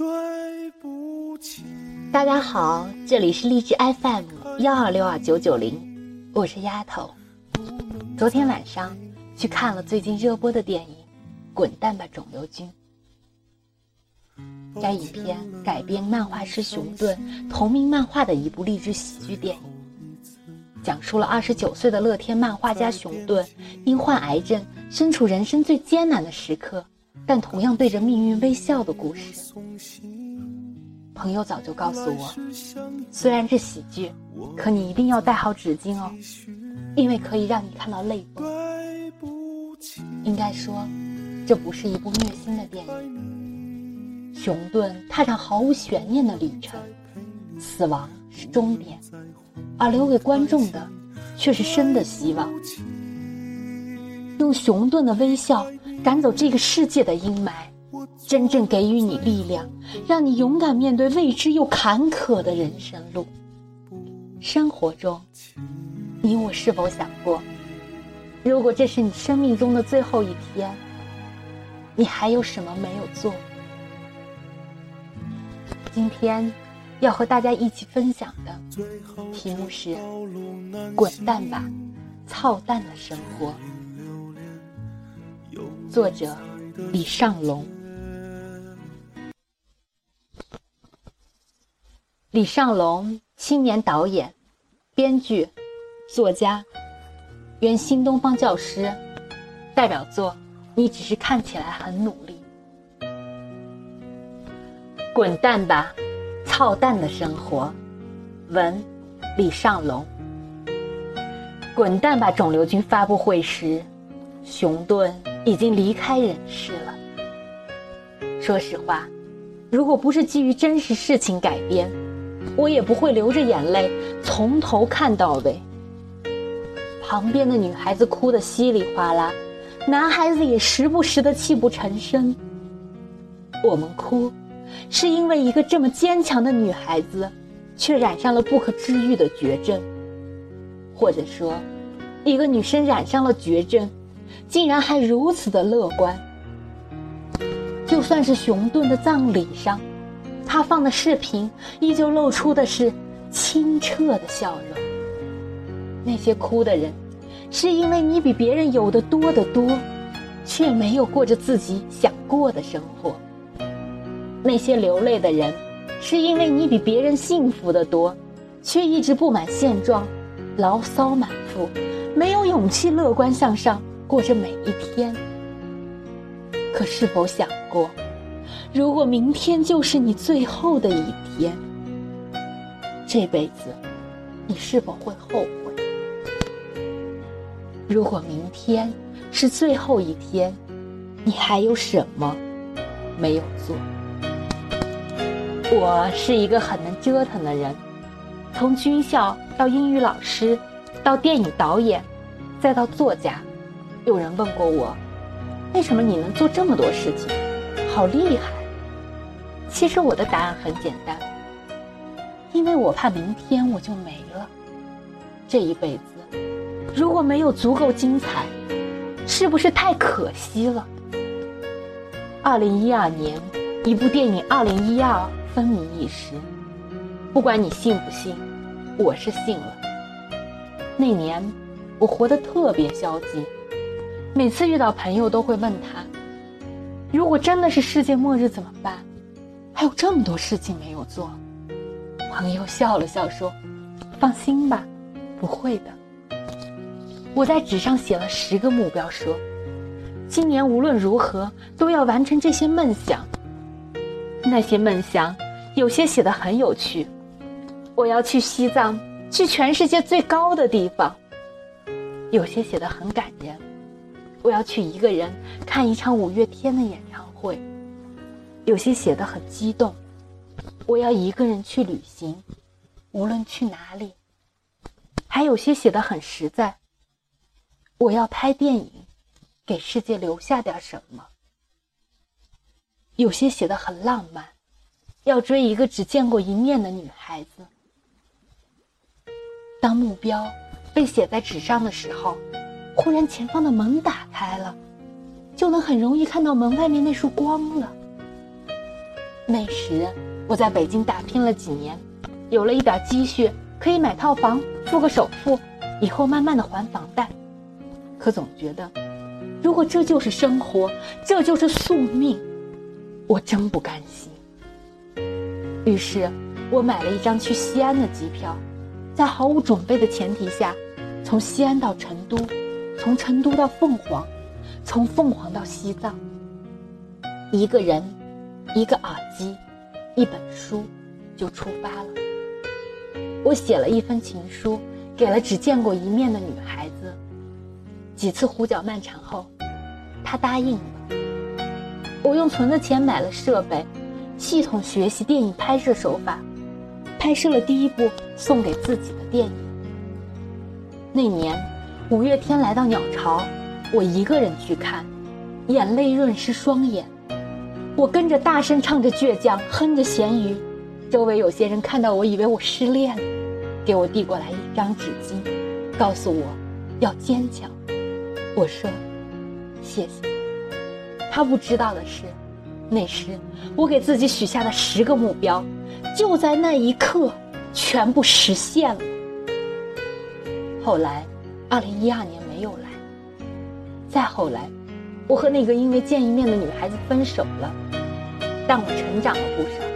对不起。大家好，这里是荔枝 FM 幺二六二九九零，我是丫头。昨天晚上去看了最近热播的电影《滚蛋吧，肿瘤君》。该影片改编漫画师熊顿同名漫画的一部励志喜剧电影，讲述了二十九岁的乐天漫画家熊顿因患癌症，身处人生最艰难的时刻。但同样对着命运微笑的故事。朋友早就告诉我，虽然是喜剧，可你一定要带好纸巾哦，因为可以让你看到泪崩。应该说，这不是一部虐心的电影。熊顿踏上毫无悬念的旅程，死亡是终点，而留给观众的却是生的希望。用熊顿的微笑。赶走这个世界的阴霾，真正给予你力量，让你勇敢面对未知又坎坷的人生路。生活中，你我是否想过，如果这是你生命中的最后一天，你还有什么没有做？今天要和大家一起分享的题目是：滚蛋吧，操蛋的生活。作者李尚龙。李尚龙，青年导演、编剧、作家，原新东方教师，代表作《你只是看起来很努力》。滚蛋吧，操蛋的生活。文，李尚龙。滚蛋吧，肿瘤君发布会时，熊顿。已经离开人世了。说实话，如果不是基于真实事情改编，我也不会流着眼泪从头看到尾。旁边的女孩子哭得稀里哗啦，男孩子也时不时的泣不成声。我们哭，是因为一个这么坚强的女孩子，却染上了不可治愈的绝症，或者说，一个女生染上了绝症。竟然还如此的乐观。就算是熊顿的葬礼上，他放的视频依旧露出的是清澈的笑容。那些哭的人，是因为你比别人有的多得多，却没有过着自己想过的生活。那些流泪的人，是因为你比别人幸福的多，却一直不满现状，牢骚满腹，没有勇气乐观向上。过着每一天，可是否想过，如果明天就是你最后的一天，这辈子你是否会后悔？如果明天是最后一天，你还有什么没有做？我是一个很能折腾的人，从军校到英语老师，到电影导演，再到作家。有人问过我，为什么你能做这么多事情，好厉害。其实我的答案很简单，因为我怕明天我就没了。这一辈子如果没有足够精彩，是不是太可惜了？二零一二年，一部电影《二零一二》风靡一时，不管你信不信，我是信了。那年我活得特别消极。每次遇到朋友，都会问他：“如果真的是世界末日怎么办？还有这么多事情没有做。”朋友笑了笑说：“放心吧，不会的。”我在纸上写了十个目标，说：“今年无论如何都要完成这些梦想。”那些梦想有些写的很有趣，我要去西藏，去全世界最高的地方；有些写的很感人。我要去一个人看一场五月天的演唱会，有些写的很激动。我要一个人去旅行，无论去哪里。还有些写的很实在。我要拍电影，给世界留下点什么。有些写的很浪漫，要追一个只见过一面的女孩子。当目标被写在纸上的时候。忽然，前方的门打开了，就能很容易看到门外面那束光了。那时我在北京打拼了几年，有了一点积蓄，可以买套房，付个首付，以后慢慢的还房贷。可总觉得，如果这就是生活，这就是宿命，我真不甘心。于是，我买了一张去西安的机票，在毫无准备的前提下，从西安到成都，从成都到凤凰，从凤凰到西藏。一个人，一个耳机，一本书，就出发了。我写了一封情书，给了只见过一面的女孩子。几次胡搅蛮缠后，她答应了。我用存的钱买了设备。系统学习电影拍摄手法，拍摄了第一部送给自己的电影。那年，五月天来到鸟巢，我一个人去看，眼泪润湿双眼。我跟着大声唱着倔强，哼着咸鱼。周围有些人看到我，以为我失恋了，给我递过来一张纸巾，告诉我要坚强。我说谢谢。他不知道的是。那时，我给自己许下的十个目标，就在那一刻全部实现了。后来，二零一二年没有来。再后来，我和那个因为见一面的女孩子分手了，但我成长了不少。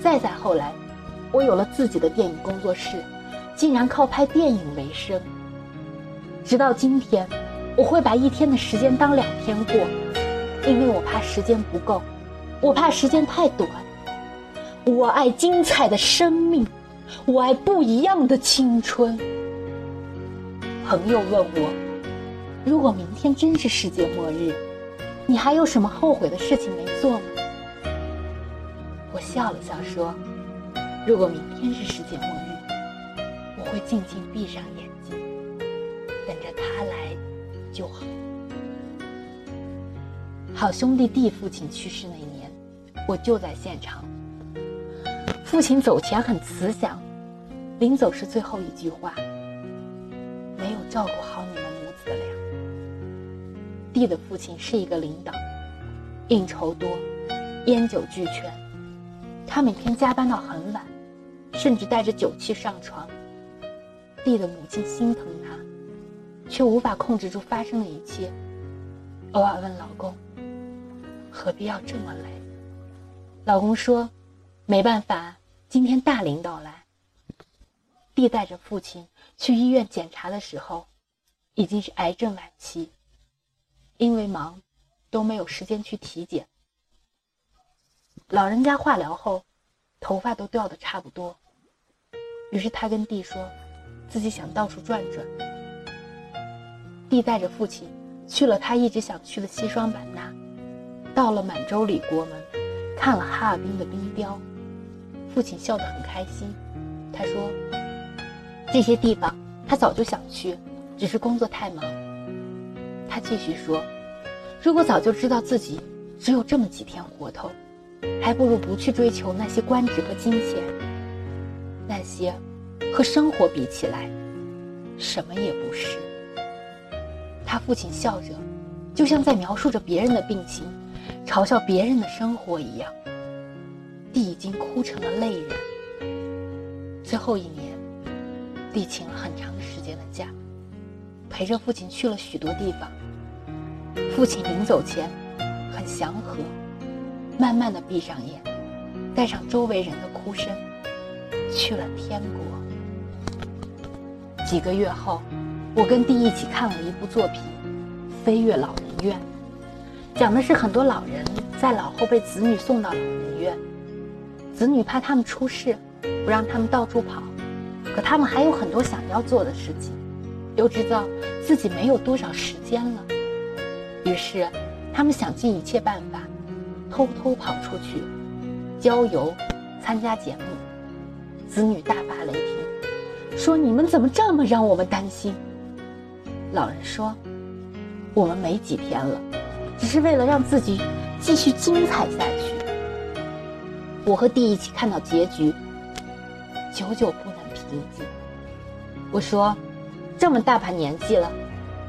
再再后来，我有了自己的电影工作室，竟然靠拍电影为生。直到今天，我会把一天的时间当两天过。因为我怕时间不够，我怕时间太短。我爱精彩的生命，我爱不一样的青春。朋友问我，如果明天真是世界末日，你还有什么后悔的事情没做吗？我笑了笑说，如果明天是世界末日，我会静静闭上眼睛，等着他来就好。好兄弟弟父亲去世那年，我就在现场。父亲走前很慈祥，临走时最后一句话：“照顾好你们母子俩。”弟的父亲是一个领导，应酬多，烟酒俱全，他每天加班到很晚，甚至带着酒气上床。弟的母亲心疼他，却无法控制住发生的一切，偶尔问老公。何必要这么累？老公说：“没办法，今天大领导来。”弟带着父亲去医院检查的时候，已经是癌症晚期。因为忙，都没有时间去体检。老人家化疗后，头发都掉的差不多。于是他跟弟说，自己想到处转转。弟带着父亲去了他一直想去的西双版纳。到了满洲里国门，看了哈尔滨的冰雕，父亲笑得很开心。他说：“这些地方他早就想去，只是工作太忙。”他继续说：“如果早就知道自己只有这么几天活头，还不如不去追求那些官职和金钱。那些和生活比起来，什么也不是。”他父亲笑着，就像在描述着别人的病情。嘲笑别人的生活一样，弟已经哭成了泪人。最后一年，弟请了很长时间的假，陪着父亲去了许多地方。父亲临走前很祥和，慢慢的闭上眼，带上周围人的哭声，去了天国。几个月后，我跟弟一起看了一部作品《飞越老人院》。讲的是很多老人在老后被子女送到老人院，子女怕他们出事，不让他们到处跑，可他们还有很多想要做的事情，又知道自己没有多少时间了，于是他们想尽一切办法，偷偷跑出去，郊游，参加节目。子女大发雷霆，说：“你们怎么这么让我们担心？”老人说：“我们没几天了。”只是为了让自己继续精彩下去。我和弟一起看到结局，久久不能平静。我说：“这么大把年纪了，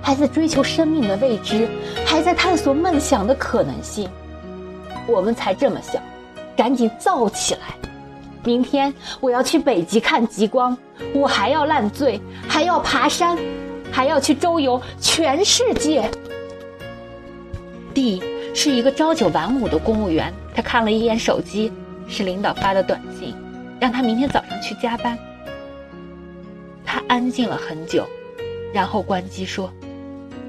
还在追求生命的未知，还在探索梦想的可能性。我们才这么小，赶紧造起来！明天我要去北极看极光，我还要烂醉，还要爬山，还要去周游全世界。D 是一个朝九晚五的公务员，他看了一眼手机，是领导发的短信，让他明天早上去加班。他安静了很久，然后关机说：“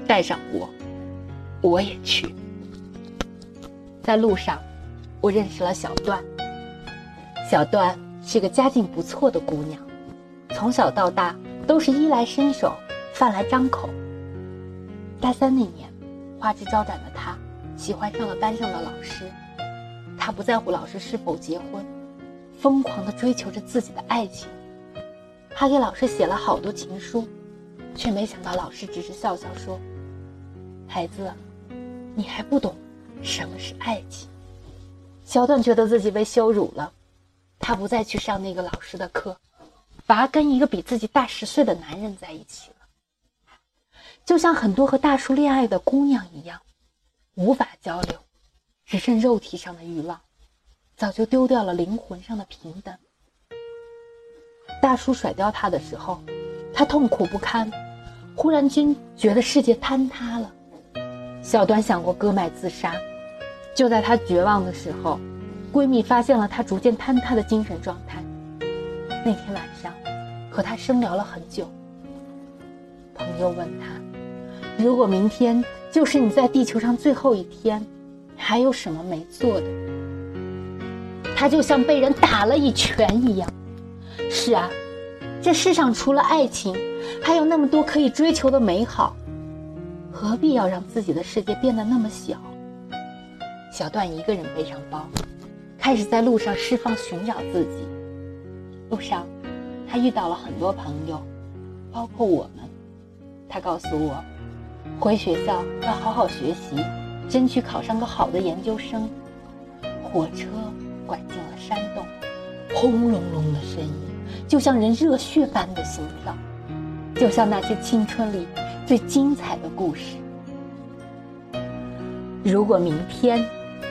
带上我，我也去。”在路上，我认识了小段。小段是个家境不错的姑娘，从小到大都是衣来伸手，饭来张口。大三那年，花枝招展的她喜欢上了班上的老师。她不在乎老师是否结婚，疯狂地追求着自己的爱情。他给老师写了好多情书，却没想到老师只是笑笑说：“孩子，你还不懂什么是爱情。”小段觉得自己被羞辱了。他不再去上那个老师的课，反而跟一个比自己大十岁的男人在一起了。就像很多和大叔恋爱的姑娘一样，无法交流，只剩肉体上的欲望，早就丢掉了灵魂上的平等。大叔甩掉她的时候，她痛苦不堪，忽然间觉得世界坍塌了。小端想过割脉自杀，就在她绝望的时候。闺蜜发现了她逐渐坍塌的精神状态。那天晚上，和他深聊了很久。朋友问他：“如果明天就是你在地球上最后一天，还有什么没做的？”他就像被人打了一拳一样。是啊，这世上除了爱情，还有那么多可以追求的美好，何必要让自己的世界变得那么小？小段一个人背上包。开始在路上释放、寻找自己。路上，他遇到了很多朋友，包括我们。他告诉我，回学校要好好学习，争取考上个好的研究生。火车拐进了山洞，轰隆隆的声音，就像人热血般的心跳，就像那些青春里最精彩的故事。如果明天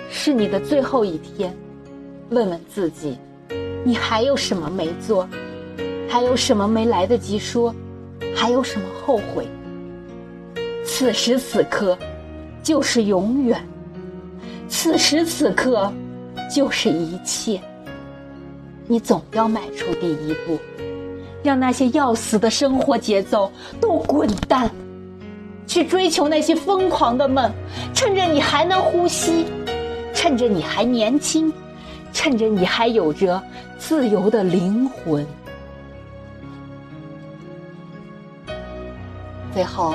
是你的最后一天。问问自己，你还有什么没做？还有什么没来得及说？还有什么后悔？此时此刻，就是永远；此时此刻，就是一切。你总要迈出第一步，让那些要死的生活节奏都滚蛋，去追求那些疯狂的梦。趁着你还能呼吸，趁着你还年轻。趁着你还有着自由的灵魂，最后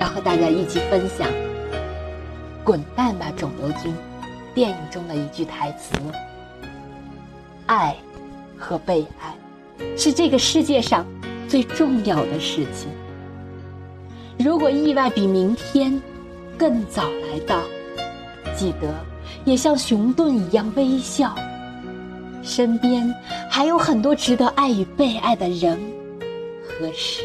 要和大家一起分享《滚蛋吧，肿瘤君》电影中的一句台词：“爱和被爱是这个世界上最重要的事情。如果意外比明天更早来到，记得也像熊顿一样微笑。”身边还有很多值得爱与被爱的人和事。